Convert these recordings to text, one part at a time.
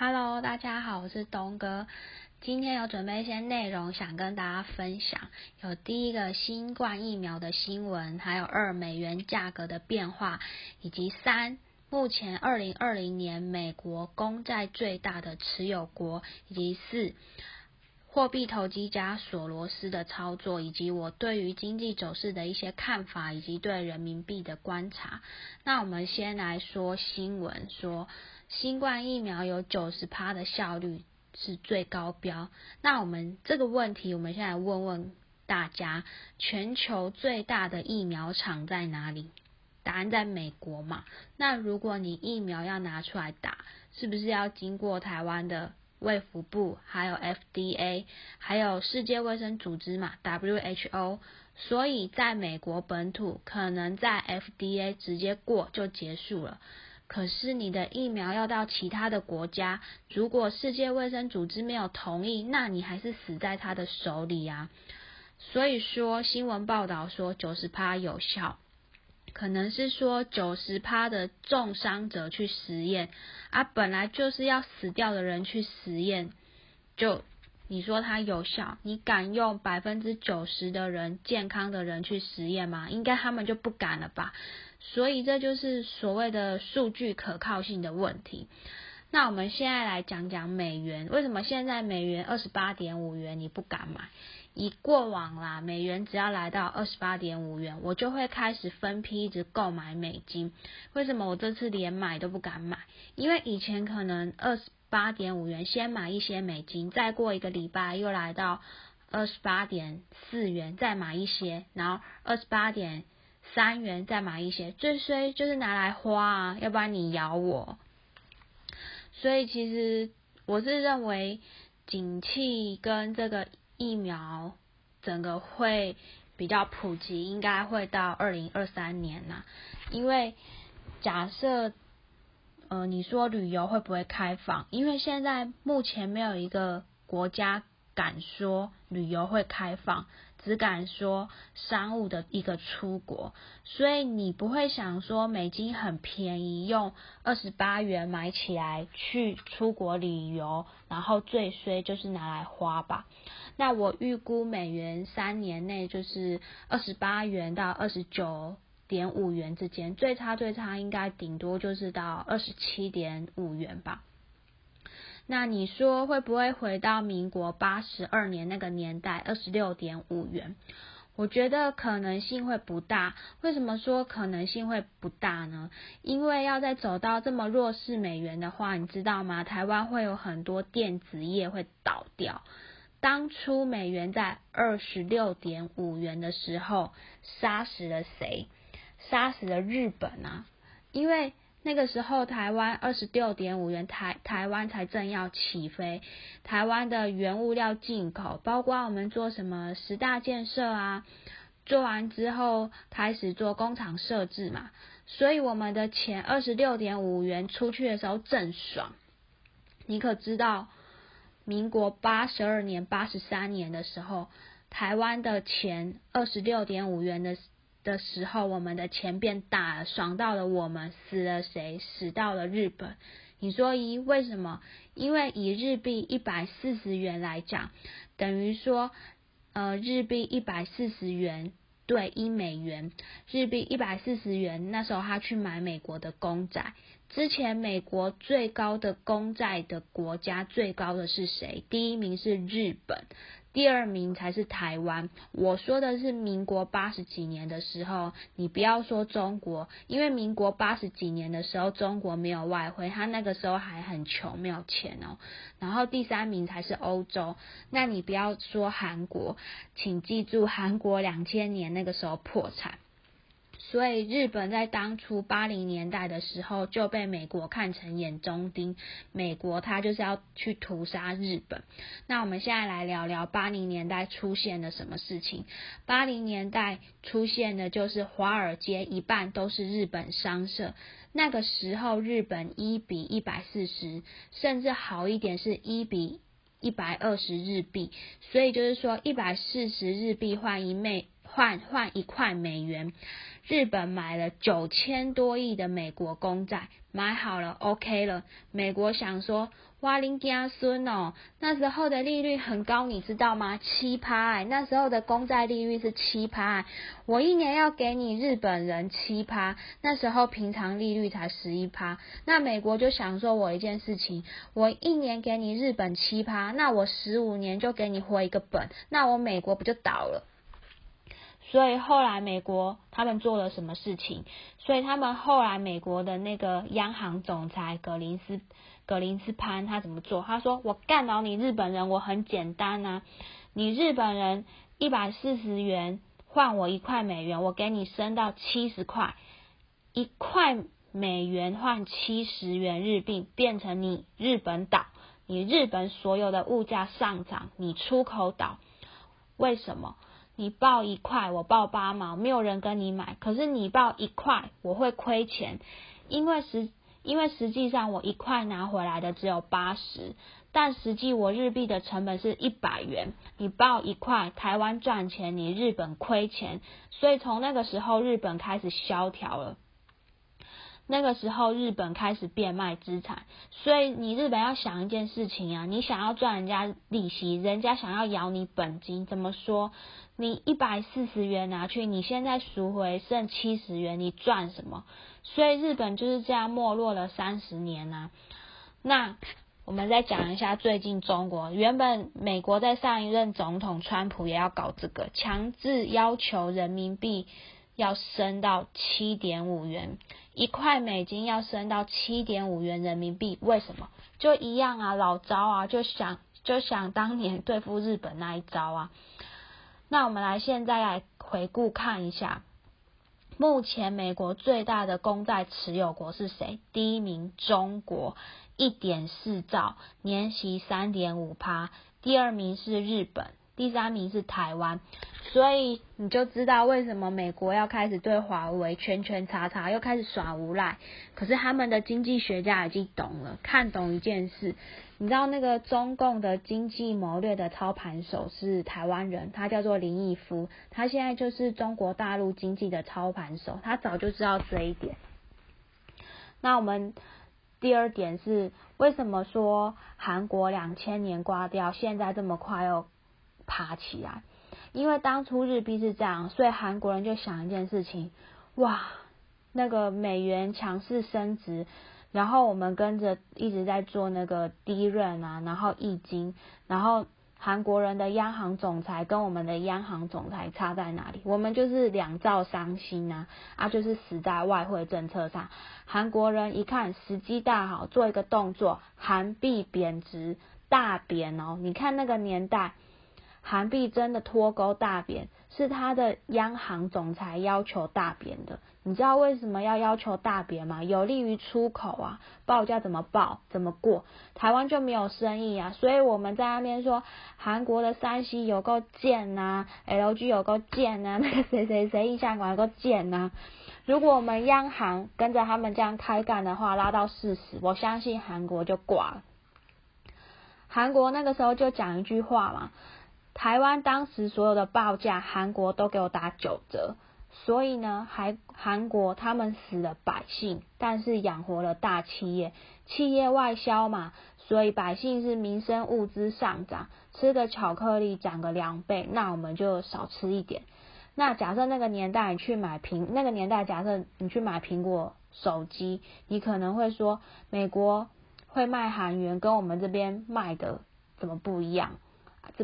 Hello，大家好，我是东哥。今天有准备一些内容想跟大家分享，有第一个新冠疫苗的新闻，还有二美元价格的变化，以及三目前二零二零年美国公债最大的持有国，以及四货币投机家索罗斯的操作，以及我对于经济走势的一些看法，以及对人民币的观察。那我们先来说新闻，说新冠疫苗有九十趴的效率。是最高标。那我们这个问题，我们现在问问大家：全球最大的疫苗厂在哪里？答案在美国嘛？那如果你疫苗要拿出来打，是不是要经过台湾的卫福部，还有 FDA，还有世界卫生组织嘛 （WHO）？所以在美国本土，可能在 FDA 直接过就结束了。可是你的疫苗要到其他的国家，如果世界卫生组织没有同意，那你还是死在他的手里啊。所以说新闻报道说九十趴有效，可能是说九十趴的重伤者去实验啊，本来就是要死掉的人去实验，就你说它有效，你敢用百分之九十的人健康的人去实验吗？应该他们就不敢了吧。所以这就是所谓的数据可靠性的问题。那我们现在来讲讲美元，为什么现在美元二十八点五元你不敢买？以过往啦，美元只要来到二十八点五元，我就会开始分批一直购买美金。为什么我这次连买都不敢买？因为以前可能二十八点五元先买一些美金，再过一个礼拜又来到二十八点四元再买一些，然后二十八点。三元再买一些，最衰就是拿来花啊，要不然你咬我。所以其实我是认为，景气跟这个疫苗整个会比较普及，应该会到二零二三年呐。因为假设，呃，你说旅游会不会开放？因为现在目前没有一个国家敢说旅游会开放。只敢说商务的一个出国，所以你不会想说美金很便宜，用二十八元买起来去出国旅游，然后最衰就是拿来花吧。那我预估美元三年内就是二十八元到二十九点五元之间，最差最差应该顶多就是到二十七点五元吧。那你说会不会回到民国八十二年那个年代，二十六点五元？我觉得可能性会不大。为什么说可能性会不大呢？因为要再走到这么弱势美元的话，你知道吗？台湾会有很多电子业会倒掉。当初美元在二十六点五元的时候，杀死了谁？杀死了日本啊！因为那个时候，台湾二十六点五元，台台湾才正要起飞。台湾的原物料进口，包括我们做什么十大建设啊，做完之后开始做工厂设置嘛，所以我们的钱二十六点五元出去的时候正爽。你可知道，民国八十二年、八十三年的时候，台湾的钱二十六点五元的。的时候，我们的钱变大了，爽到了我们，死了谁？死到了日本。你说一为什么？因为以日币一百四十元来讲，等于说，呃，日币一百四十元对一美元，日币一百四十元，那时候他去买美国的公仔。之前美国最高的公债的国家最高的是谁？第一名是日本。第二名才是台湾。我说的是民国八十几年的时候，你不要说中国，因为民国八十几年的时候，中国没有外汇，他那个时候还很穷，没有钱哦。然后第三名才是欧洲。那你不要说韩国，请记住，韩国两千年那个时候破产。所以日本在当初八零年代的时候就被美国看成眼中钉，美国他就是要去屠杀日本。那我们现在来聊聊八零年代出现的什么事情？八零年代出现的就是华尔街一半都是日本商社，那个时候日本一比一百四十，甚至好一点是一比一百二十日币，所以就是说一百四十日币换一美。换换一块美元。日本买了九千多亿的美国公债，买好了，OK 了。美国想说，哇，林家孙哦，那时候的利率很高，你知道吗？七趴哎，那时候的公债利率是七趴，我一年要给你日本人七趴，那时候平常利率才十一趴。那美国就想说我一件事情，我一年给你日本七趴，那我十五年就给你回一个本，那我美国不就倒了？所以后来美国他们做了什么事情？所以他们后来美国的那个央行总裁格林斯格林斯潘他怎么做？他说：“我干倒你日本人，我很简单啊，你日本人一百四十元换我一块美元，我给你升到七十块，一块美元换七十元日币，变成你日本岛，你日本所有的物价上涨，你出口倒，为什么？”你报一块，我报八毛，没有人跟你买。可是你报一块，我会亏钱，因为实因为实际上我一块拿回来的只有八十，但实际我日币的成本是一百元。你报一块，台湾赚钱，你日本亏钱，所以从那个时候日本开始萧条了。那个时候日本开始变卖资产，所以你日本要想一件事情啊，你想要赚人家利息，人家想要咬你本金，怎么说？你一百四十元拿去，你现在赎回剩七十元，你赚什么？所以日本就是这样没落了三十年呐。那我们再讲一下最近中国，原本美国在上一任总统川普也要搞这个，强制要求人民币。要升到七点五元一块美金，要升到七点五元人民币，为什么？就一样啊，老招啊，就想就想当年对付日本那一招啊。那我们来现在来回顾看一下，目前美国最大的公债持有国是谁？第一名中国，一点四兆，年息三点五趴。第二名是日本。第三名是台湾，所以你就知道为什么美国要开始对华为圈圈叉叉，又开始耍无赖。可是他们的经济学家已经懂了，看懂一件事。你知道那个中共的经济谋略的操盘手是台湾人，他叫做林毅夫，他现在就是中国大陆经济的操盘手，他早就知道这一点。那我们第二点是，为什么说韩国两千年刮掉，现在这么快又？爬起来，因为当初日币是这样，所以韩国人就想一件事情：哇，那个美元强势升值，然后我们跟着一直在做那个低润啊，然后易金，然后韩国人的央行总裁跟我们的央行总裁差在哪里？我们就是两兆伤心啊，啊，就是死在外汇政策上。韩国人一看时机大好，做一个动作，韩币贬值大贬哦。你看那个年代。韩币真的脱钩大贬，是他的央行总裁要求大贬的。你知道为什么要要求大贬吗？有利于出口啊，报价怎么报，怎么过，台湾就没有生意啊。所以我们在那边说，韩国的山西有够贱呐，LG 有够贱呐，那个谁谁谁印象馆有够贱呐。如果我们央行跟着他们这样开干的话，拉到四十，我相信韩国就挂了。韩国那个时候就讲一句话嘛。台湾当时所有的报价，韩国都给我打九折，所以呢，韩韩国他们死了百姓，但是养活了大企业，企业外销嘛，所以百姓是民生物资上涨，吃个巧克力涨个两倍，那我们就少吃一点。那假设那个年代你去买苹，那个年代假设你去买苹果手机，你可能会说，美国会卖韩元，跟我们这边卖的怎么不一样？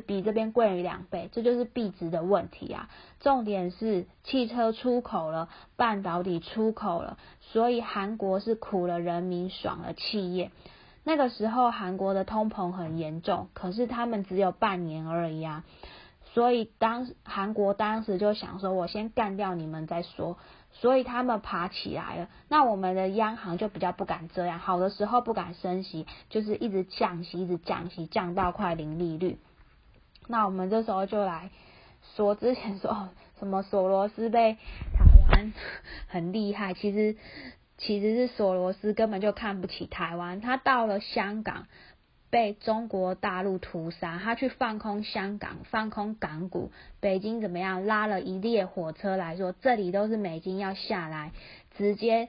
比这边贵了两倍，这就是币值的问题啊。重点是汽车出口了，半导体出口了，所以韩国是苦了人民，爽了企业。那个时候韩国的通膨很严重，可是他们只有半年而已啊。所以当韩国当时就想说，我先干掉你们再说。所以他们爬起来了。那我们的央行就比较不敢这样，好的时候不敢升息，就是一直降息，一直降息，降到快零利率。那我们这时候就来说，之前说什么索罗斯被台湾很厉害，其 实其实是索罗斯根本就看不起台湾。他到了香港，被中国大陆屠杀，他去放空香港，放空港股，北京怎么样？拉了一列火车来说，这里都是美金要下来，直接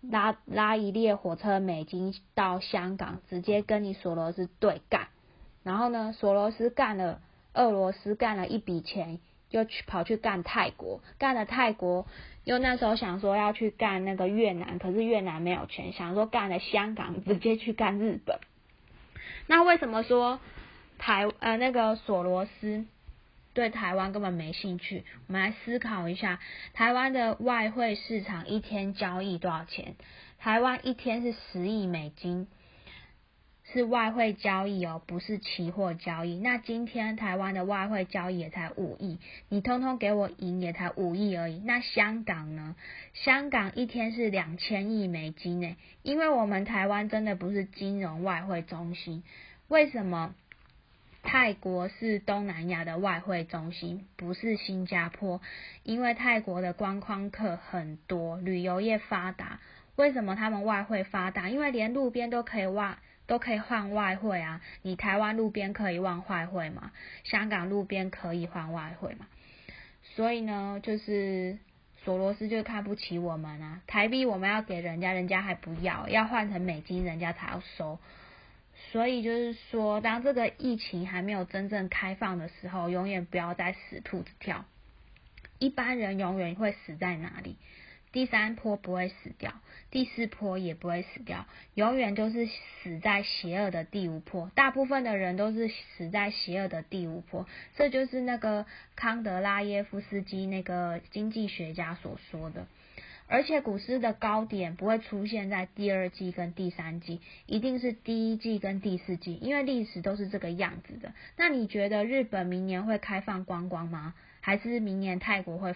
拉拉一列火车美金到香港，直接跟你索罗斯对干。然后呢，索罗斯干了俄罗斯，干了一笔钱，又去跑去干泰国，干了泰国，又那时候想说要去干那个越南，可是越南没有钱，想说干了香港，直接去干日本。那为什么说台呃那个索罗斯对台湾根本没兴趣？我们来思考一下，台湾的外汇市场一天交易多少钱？台湾一天是十亿美金，是外汇交易哦，不是期货交易。那今天台湾的外汇交易也才五亿，你通通给我赢也才五亿而已。那香港呢？香港一天是两千亿美金呢，因为我们台湾真的不是金融外汇中心。为什么泰国是东南亚的外汇中心，不是新加坡？因为泰国的观光客很多，旅游业发达。为什么他们外汇发达？因为连路边都可以外都可以换外汇啊！你台湾路边可以换外汇吗？香港路边可以换外汇吗？所以呢，就是索罗斯就看不起我们啊！台币我们要给人家，人家还不要，要换成美金，人家才要收。所以就是说，当这个疫情还没有真正开放的时候，永远不要再死兔子跳。一般人永远会死在哪里？第三波不会死掉，第四波也不会死掉，永远就是死在邪恶的第五波。大部分的人都是死在邪恶的第五波，这就是那个康德拉耶夫斯基那个经济学家所说的。而且股市的高点不会出现在第二季跟第三季，一定是第一季跟第四季，因为历史都是这个样子的。那你觉得日本明年会开放观光吗？还是明年泰国会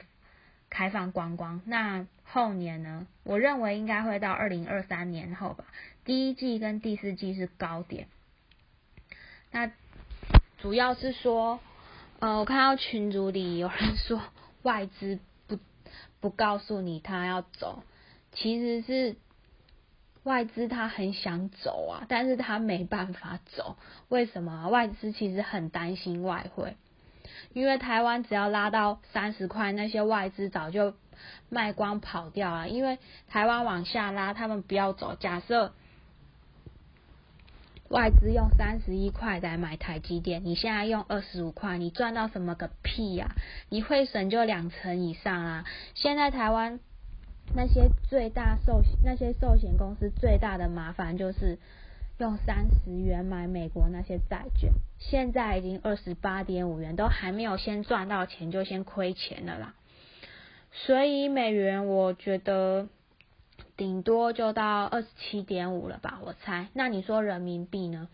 开放观光？那后年呢？我认为应该会到二零二三年后吧。第一季跟第四季是高点。那主要是说，呃，我看到群组里有人说外资。不不告诉你他要走，其实是外资他很想走啊，但是他没办法走。为什么？外资其实很担心外汇，因为台湾只要拉到三十块，那些外资早就卖光跑掉了。因为台湾往下拉，他们不要走。假设。外资用三十一块来买台积电，你现在用二十五块，你赚到什么个屁呀？你会省就两成以上啊！现在台湾那些最大寿那些寿险公司最大的麻烦就是用三十元买美国那些债券，现在已经二十八点五元，都还没有先赚到钱就先亏钱了啦。所以美元，我觉得。顶多就到二十七点五了吧，我猜。那你说人民币呢？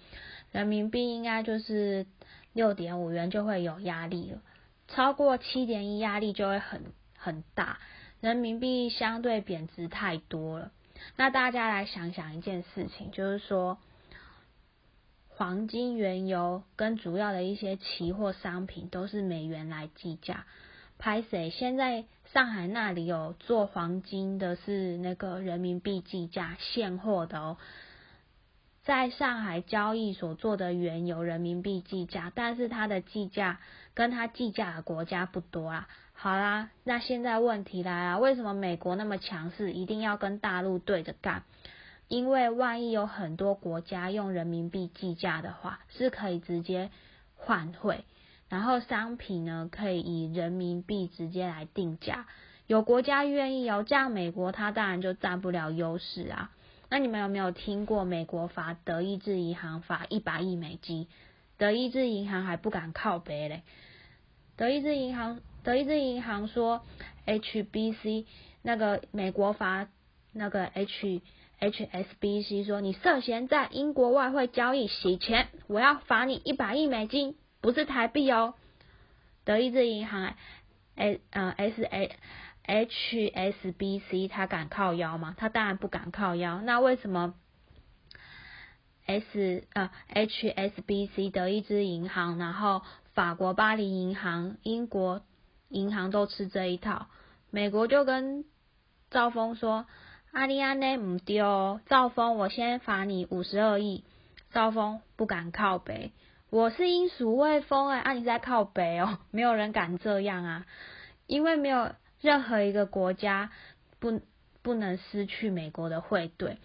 人民币应该就是六点五元就会有压力了，超过七点一压力就会很很大。人民币相对贬值太多了。那大家来想想一件事情，就是说黄金、原油跟主要的一些期货商品都是美元来计价。拍谁？现在上海那里有做黄金的，是那个人民币计价现货的哦。在上海交易所做的原油人民币计价，但是它的计价跟它计价的国家不多啦。好啦，那现在问题来了，为什么美国那么强势，一定要跟大陆对着干？因为万一有很多国家用人民币计价的话，是可以直接换汇。然后商品呢，可以以人民币直接来定价，有国家愿意哦，这样美国它当然就占不了优势啊。那你们有没有听过美国罚德意志银行罚一百亿美金？德意志银行还不敢靠北嘞。德意志银行，德意志银行说，HBC 那个美国罚那个 H HSBC 说，你涉嫌在英国外汇交易洗钱，我要罚你一百亿美金。不是台币哦，德意志银行 A 呃 S A H S B C 他敢靠腰吗？他当然不敢靠腰。那为什么 S 呃 H S B C 德意志银行，然后法国巴黎银行、英国银行都吃这一套？美国就跟兆丰说：“阿里安内唔丢，兆丰我先罚你五十二亿。”赵峰不敢靠北，我是英属卫风哎，啊你在靠北哦，没有人敢这样啊，因为没有任何一个国家不不能失去美国的汇兑，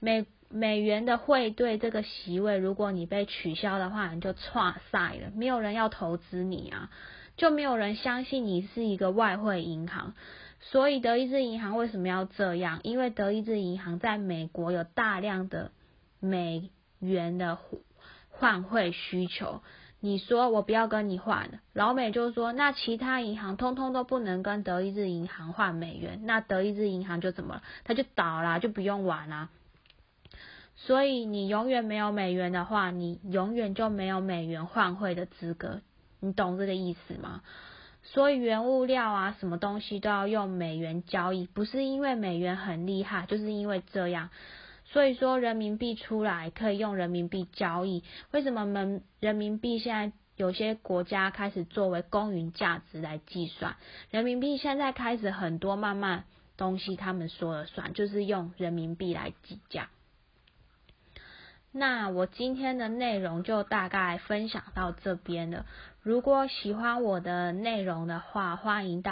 美美元的汇兑这个席位，如果你被取消的话，你就差赛了，没有人要投资你啊，就没有人相信你是一个外汇银行。所以德意志银行为什么要这样？因为德意志银行在美国有大量的美元的换汇需求。你说我不要跟你换，老美就说那其他银行通通都不能跟德意志银行换美元，那德意志银行就怎么了？它就倒了，就不用玩了。所以你永远没有美元的话，你永远就没有美元换汇的资格。你懂这个意思吗？所以原物料啊，什么东西都要用美元交易，不是因为美元很厉害，就是因为这样。所以说人民币出来可以用人民币交易。为什么人人民币现在有些国家开始作为公允价值来计算？人民币现在开始很多慢慢东西他们说了算，就是用人民币来计价。那我今天的内容就大概分享到这边了。如果喜欢我的内容的话，欢迎到。